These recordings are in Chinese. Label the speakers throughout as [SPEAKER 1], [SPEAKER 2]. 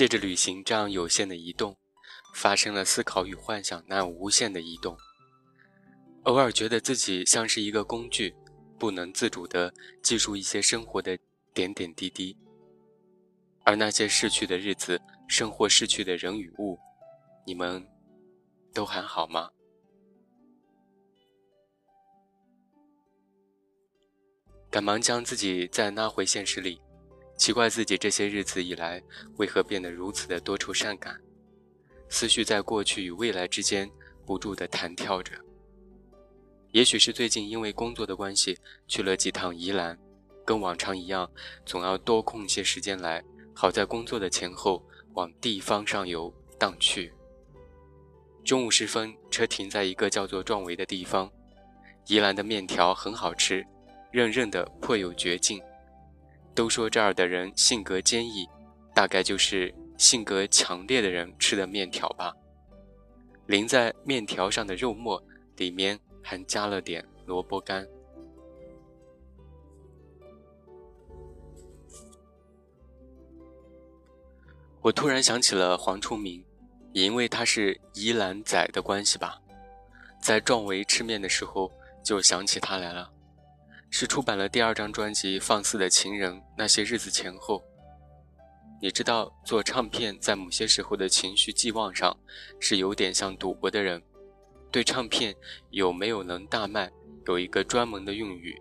[SPEAKER 1] 借着旅行这样有限的移动，发生了思考与幻想那样无限的移动。偶尔觉得自己像是一个工具，不能自主地记述一些生活的点点滴滴。而那些逝去的日子，生活逝去的人与物，你们都还好吗？赶忙将自己再拉回现实里，奇怪自己这些日子以来为何变得如此的多愁善感，思绪在过去与未来之间不住地弹跳着。也许是最近因为工作的关系去了几趟宜兰，跟往常一样，总要多空些时间来，好在工作的前后往地方上游荡去。中午时分，车停在一个叫做壮围的地方，宜兰的面条很好吃。韧韧的，颇有绝劲。都说这儿的人性格坚毅，大概就是性格强烈的人吃的面条吧。淋在面条上的肉末，里面还加了点萝卜干。我突然想起了黄崇明，也因为他是宜兰仔的关系吧，在壮围吃面的时候，就想起他来了。是出版了第二张专辑《放肆的情人》那些日子前后，你知道做唱片在某些时候的情绪寄望上，是有点像赌博的人，对唱片有没有能大卖有一个专门的用语，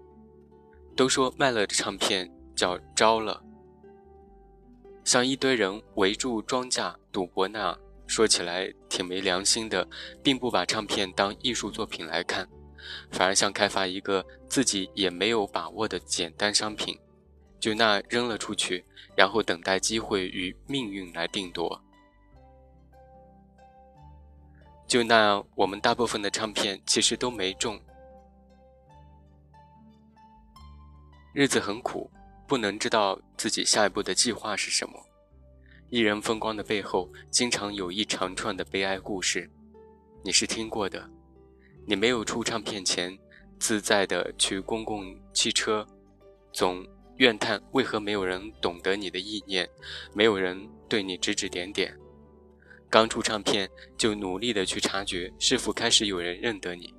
[SPEAKER 1] 都说卖了的唱片叫招了，像一堆人围住庄稼赌博那样，说起来挺没良心的，并不把唱片当艺术作品来看。反而像开发一个自己也没有把握的简单商品，就那扔了出去，然后等待机会与命运来定夺。就那样，我们大部分的唱片其实都没中。日子很苦，不能知道自己下一步的计划是什么。艺人风光的背后，经常有一长串的悲哀故事，你是听过的。你没有出唱片前，自在的去公共汽车，总怨叹为何没有人懂得你的意念，没有人对你指指点点。刚出唱片就努力的去察觉是否开始有人认得你，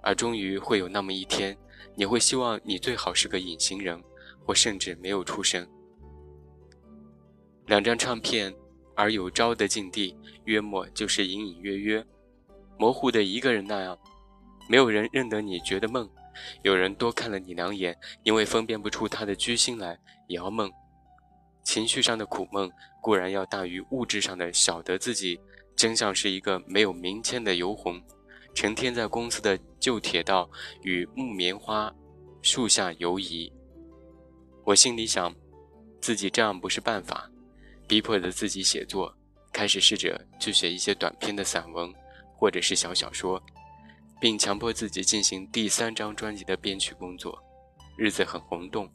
[SPEAKER 1] 而终于会有那么一天，你会希望你最好是个隐形人，或甚至没有出声。两张唱片而有招的境地，约莫就是隐隐约约。模糊的一个人那样，没有人认得你，觉得梦；有人多看了你两眼，因为分辨不出他的居心来，也要梦。情绪上的苦闷固然要大于物质上的，晓得自己真像是一个没有名签的游魂，成天在公司的旧铁道与木棉花树下游移。我心里想，自己这样不是办法，逼迫着自己写作，开始试着去写一些短篇的散文。或者是小小说，并强迫自己进行第三张专辑的编曲工作，日子很红动，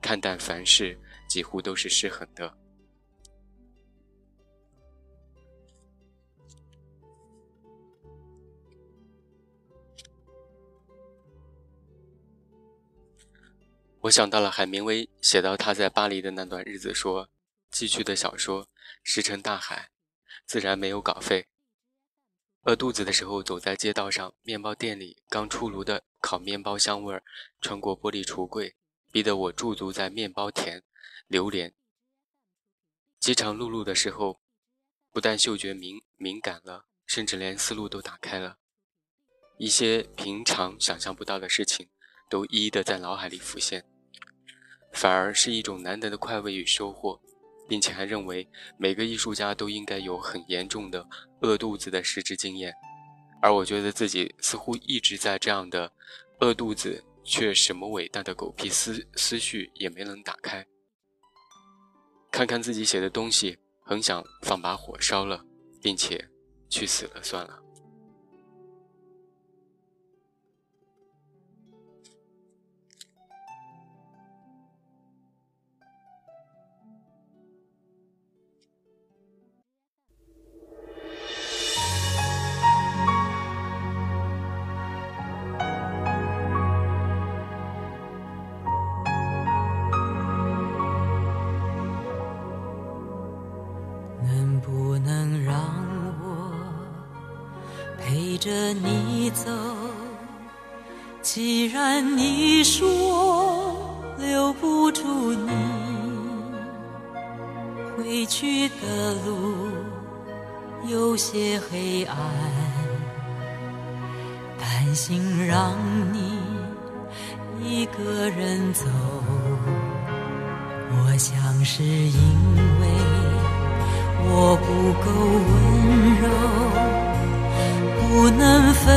[SPEAKER 1] 看淡凡事几乎都是失衡的。我想到了海明威写到他在巴黎的那段日子，说寄去的小说石沉大海，自然没有稿费。饿肚子的时候，走在街道上，面包店里刚出炉的烤面包香味儿穿过玻璃橱柜，逼得我驻足在面包田，流连。饥肠辘辘的时候，不但嗅觉敏敏感了，甚至连思路都打开了，一些平常想象不到的事情，都一一的在脑海里浮现，反而是一种难得的快慰与收获。并且还认为每个艺术家都应该有很严重的饿肚子的实质经验，而我觉得自己似乎一直在这样的饿肚子，却什么伟大的狗屁思思绪也没能打开。看看自己写的东西，很想放把火烧了，并且去死了算了。
[SPEAKER 2] 着你走。既然你说留不住你，回去的路有些黑暗，担心让你一个人走。我想是因为我不够温柔，不能分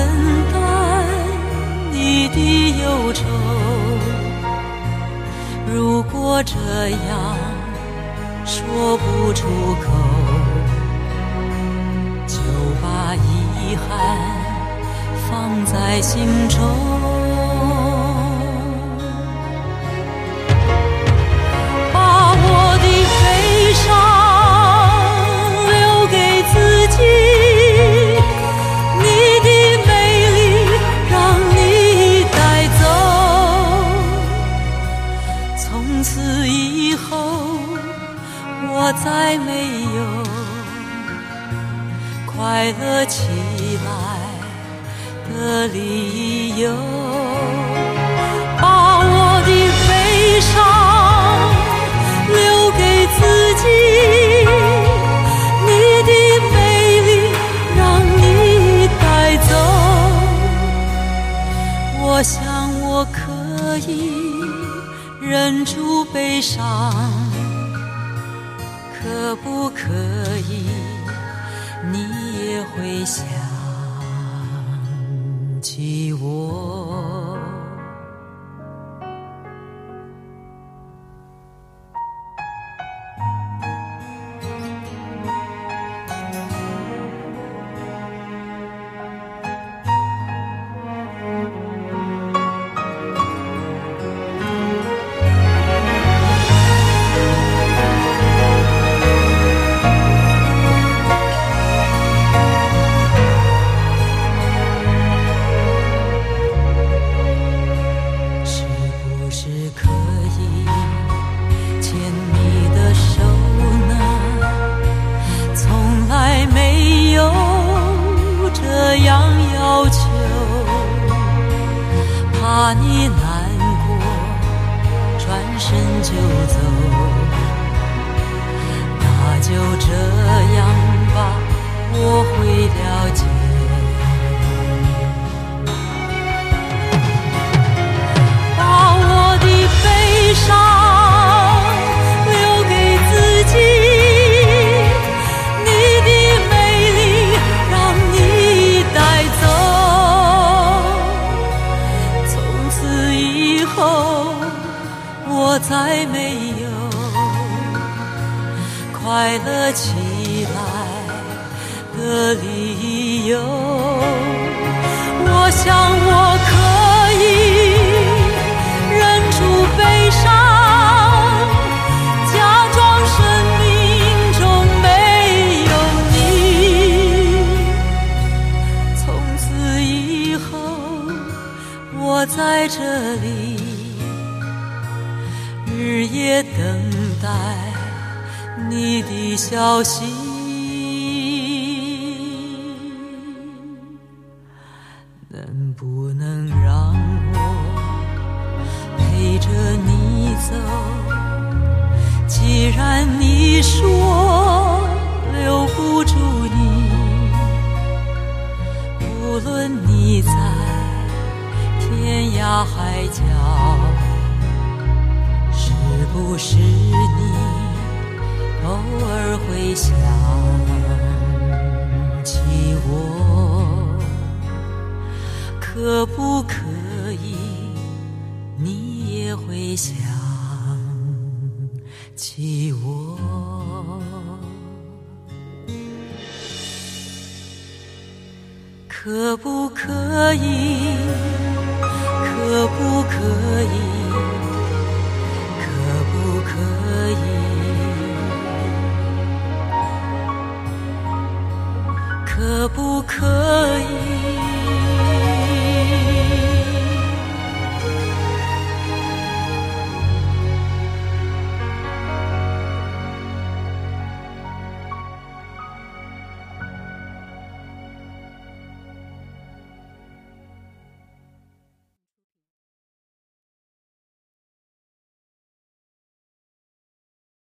[SPEAKER 2] 担你的忧愁。如果这样说不出口，就把遗憾放在心中。再没有快乐起来的理由，把我的悲伤留给自己，你的美丽让你带走。我想我可以忍住悲伤。可不可以，你也会想起我？怕你难过转身就走那就这样吧我会了解。了起来的理由，我想我可以忍住悲伤，假装生命中没有你，从此以后我在这里。日夜等待。你的消息，能不能让我陪着你走？既然你说留不住你，无论你在天涯海角，是不是你？偶尔会想起我，可不可以？你也会想起我，可不可以？可不可以？可不可以可不可以？